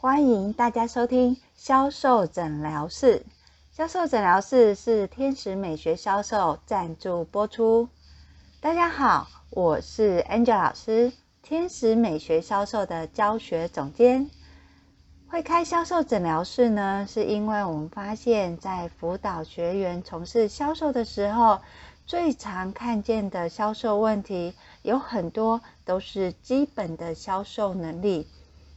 欢迎大家收听销售诊疗室。销售诊疗室是天使美学销售赞助播出。大家好，我是 Angel 老师，天使美学销售的教学总监。会开销售诊疗室呢，是因为我们发现，在辅导学员从事销售的时候，最常看见的销售问题有很多都是基本的销售能力。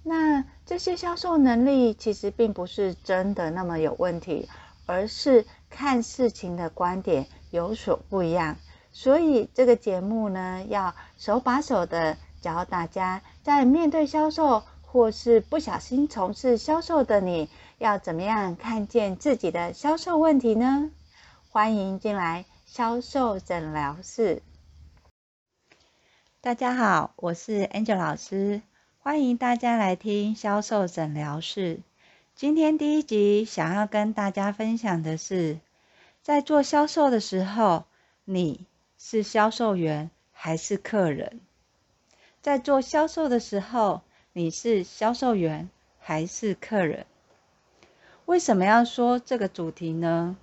那这些销售能力其实并不是真的那么有问题，而是看事情的观点有所不一样。所以这个节目呢，要手把手的教大家，在面对销售或是不小心从事销售的你，要怎么样看见自己的销售问题呢？欢迎进来。销售诊疗室，大家好，我是 Angel 老师，欢迎大家来听销售诊疗室。今天第一集想要跟大家分享的是，在做销售的时候，你是销售员还是客人？在做销售的时候，你是销售员还是客人？为什么要说这个主题呢？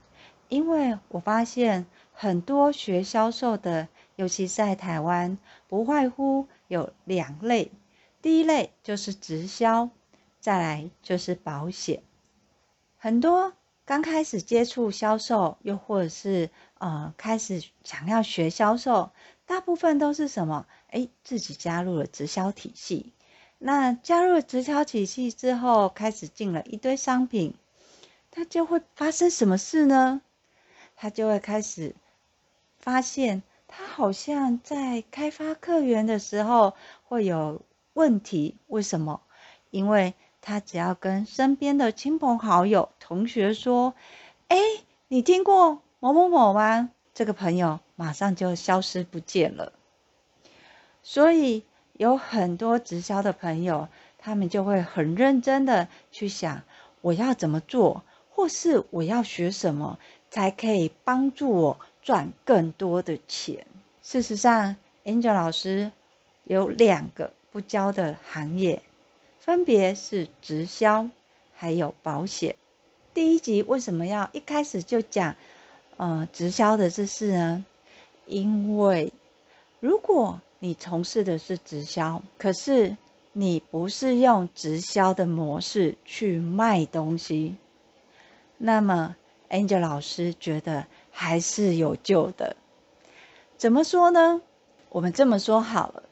因为我发现。很多学销售的，尤其在台湾，不外乎有两类。第一类就是直销，再来就是保险。很多刚开始接触销售，又或者是呃开始想要学销售，大部分都是什么？诶，自己加入了直销体系。那加入了直销体系之后，开始进了一堆商品，它就会发生什么事呢？它就会开始。发现他好像在开发客源的时候会有问题，为什么？因为他只要跟身边的亲朋好友、同学说：“哎，你听过某某某吗？”这个朋友马上就消失不见了。所以有很多直销的朋友，他们就会很认真的去想：我要怎么做，或是我要学什么，才可以帮助我。赚更多的钱。事实上，Angel 老师有两个不教的行业，分别是直销还有保险。第一集为什么要一开始就讲呃直销的这事呢？因为如果你从事的是直销，可是你不是用直销的模式去卖东西，那么 Angel 老师觉得。还是有救的。怎么说呢？我们这么说好了，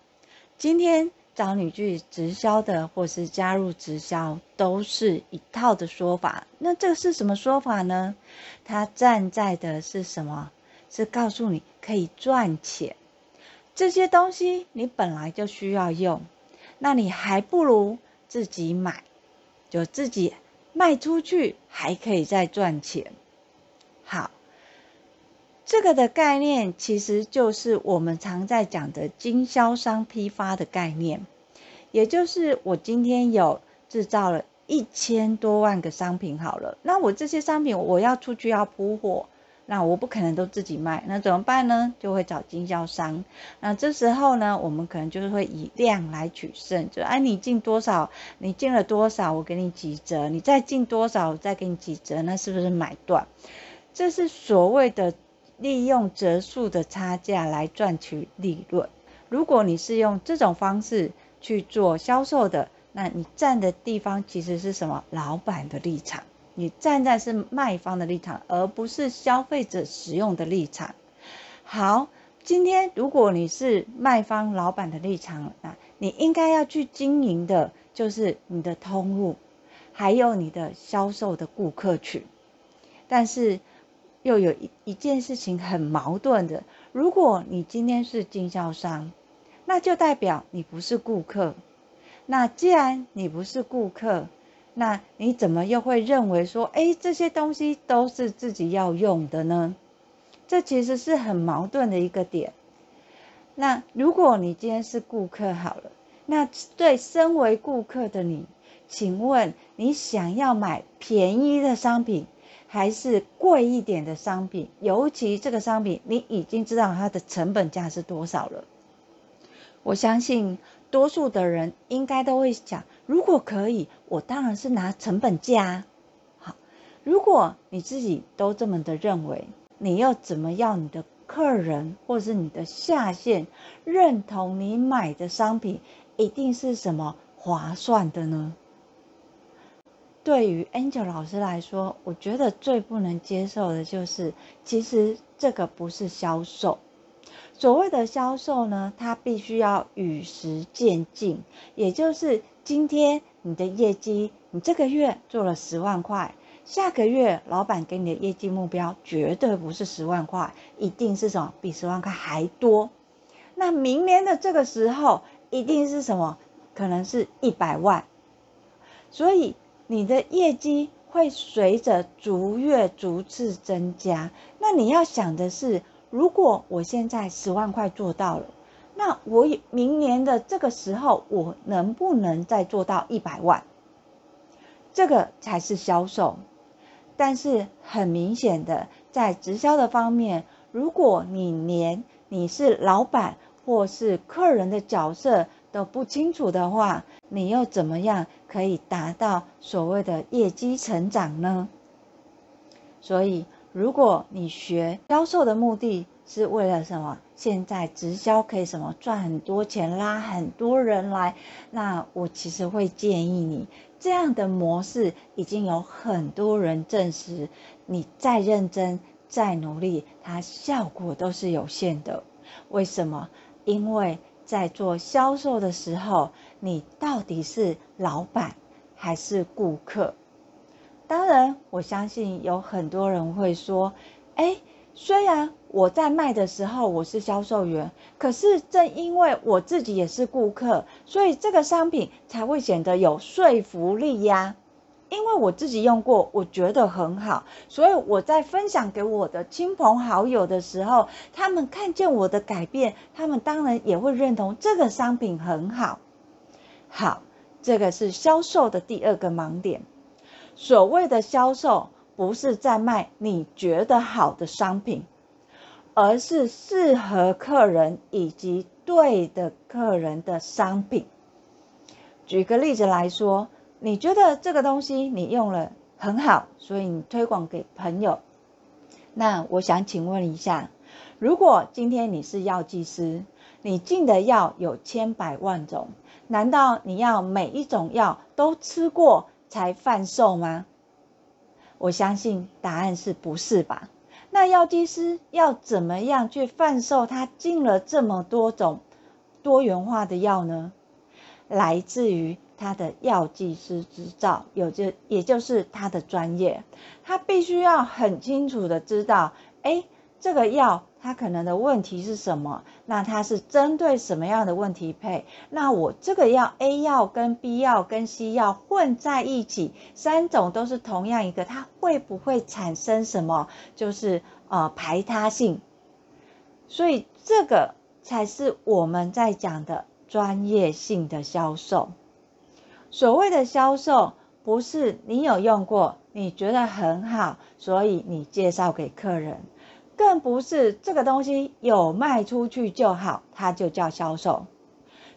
今天找你去直销的，或是加入直销，都是一套的说法。那这个是什么说法呢？它站在的是什么？是告诉你可以赚钱。这些东西你本来就需要用，那你还不如自己买，就自己卖出去，还可以再赚钱。好。这个的概念其实就是我们常在讲的经销商批发的概念，也就是我今天有制造了一千多万个商品好了，那我这些商品我要出去要铺货，那我不可能都自己卖，那怎么办呢？就会找经销商。那这时候呢，我们可能就是会以量来取胜，就哎你进多少，你进了多少，我给你几折，你再进多少，我再给你几折，那是不是买断？这是所谓的。利用折数的差价来赚取利润。如果你是用这种方式去做销售的，那你站的地方其实是什么？老板的立场，你站在是卖方的立场，而不是消费者使用的立场。好，今天如果你是卖方老板的立场，那你应该要去经营的就是你的通路，还有你的销售的顾客群。但是。又有一一件事情很矛盾的，如果你今天是经销商，那就代表你不是顾客。那既然你不是顾客，那你怎么又会认为说，哎，这些东西都是自己要用的呢？这其实是很矛盾的一个点。那如果你今天是顾客好了，那对身为顾客的你，请问你想要买便宜的商品，还是贵一点的商品，尤其这个商品你已经知道它的成本价是多少了。我相信多数的人应该都会想，如果可以，我当然是拿成本价。好，如果你自己都这么的认为，你又怎么要？你的客人或是你的下线认同你买的商品一定是什么划算的呢？对于 Angel 老师来说，我觉得最不能接受的就是，其实这个不是销售。所谓的销售呢，它必须要与时渐进，也就是今天你的业绩，你这个月做了十万块，下个月老板给你的业绩目标绝对不是十万块，一定是什么比十万块还多。那明年的这个时候，一定是什么？可能是一百万。所以你的业绩会随着逐月逐次增加。那你要想的是。如果我现在十万块做到了，那我明年的这个时候，我能不能再做到一百万？这个才是销售。但是很明显的，在直销的方面，如果你连你是老板或是客人的角色都不清楚的话，你又怎么样可以达到所谓的业绩成长呢？所以。如果你学销售的目的是为了什么？现在直销可以什么赚很多钱，拉很多人来，那我其实会建议你，这样的模式已经有很多人证实，你再认真再努力，它效果都是有限的。为什么？因为在做销售的时候，你到底是老板还是顾客？当然，我相信有很多人会说：“哎，虽然我在卖的时候我是销售员，可是正因为我自己也是顾客，所以这个商品才会显得有说服力呀。因为我自己用过，我觉得很好，所以我在分享给我的亲朋好友的时候，他们看见我的改变，他们当然也会认同这个商品很好。好，这个是销售的第二个盲点。”所谓的销售，不是在卖你觉得好的商品，而是适合客人以及对的客人的商品。举个例子来说，你觉得这个东西你用了很好，所以你推广给朋友。那我想请问一下，如果今天你是药剂师，你进的药有千百万种，难道你要每一种药都吃过？才贩售吗？我相信答案是不是吧？那药剂师要怎么样去贩售他进了这么多种多元化的药呢？来自于他的药剂师执照，有就也就是他的专业，他必须要很清楚的知道，哎，这个药。它可能的问题是什么？那它是针对什么样的问题配？那我这个药 A 药跟 B 药跟 C 药混在一起，三种都是同样一个，它会不会产生什么？就是呃排他性。所以这个才是我们在讲的专业性的销售。所谓的销售，不是你有用过，你觉得很好，所以你介绍给客人。更不是这个东西有卖出去就好，它就叫销售。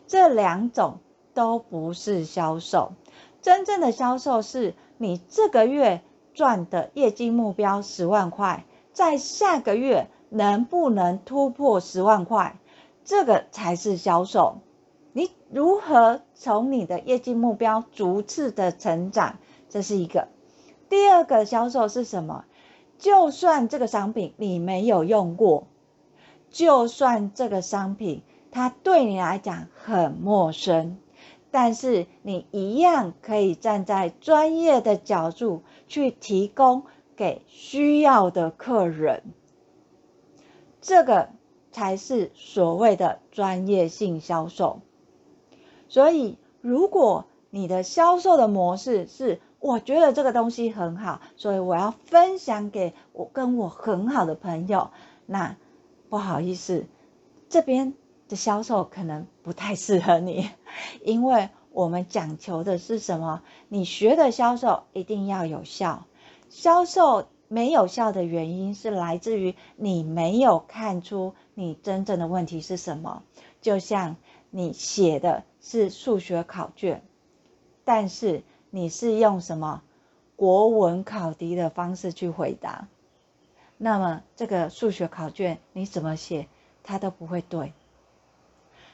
这两种都不是销售。真正的销售是你这个月赚的业绩目标十万块，在下个月能不能突破十万块，这个才是销售。你如何从你的业绩目标逐次的成长，这是一个。第二个销售是什么？就算这个商品你没有用过，就算这个商品它对你来讲很陌生，但是你一样可以站在专业的角度去提供给需要的客人，这个才是所谓的专业性销售。所以，如果你的销售的模式是，我觉得这个东西很好，所以我要分享给我跟我很好的朋友。那不好意思，这边的销售可能不太适合你，因为我们讲求的是什么？你学的销售一定要有效。销售没有效的原因是来自于你没有看出你真正的问题是什么。就像你写的是数学考卷，但是你是用什么国文考题的方式去回答，那么这个数学考卷你怎么写，它都不会对。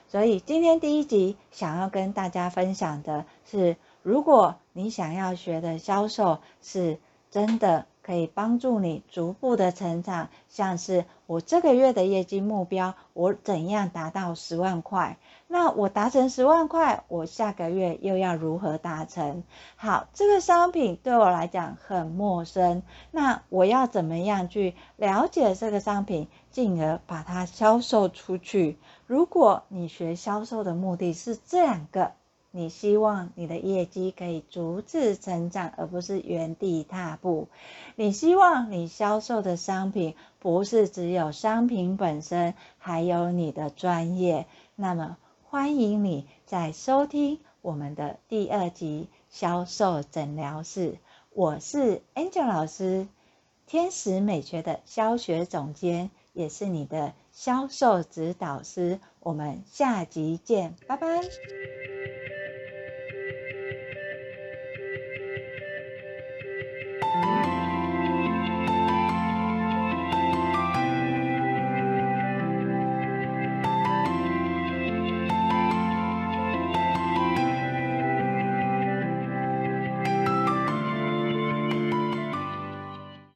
所以今天第一集想要跟大家分享的是，如果你想要学的销售是真的。可以帮助你逐步的成长，像是我这个月的业绩目标，我怎样达到十万块？那我达成十万块，我下个月又要如何达成？好，这个商品对我来讲很陌生，那我要怎么样去了解这个商品，进而把它销售出去？如果你学销售的目的是这两个。你希望你的业绩可以逐次成长，而不是原地踏步。你希望你销售的商品不是只有商品本身，还有你的专业。那么，欢迎你在收听我们的第二集销售诊疗室。我是 Angel 老师，天使美学的销学总监，也是你的销售指导师。我们下集见，拜拜。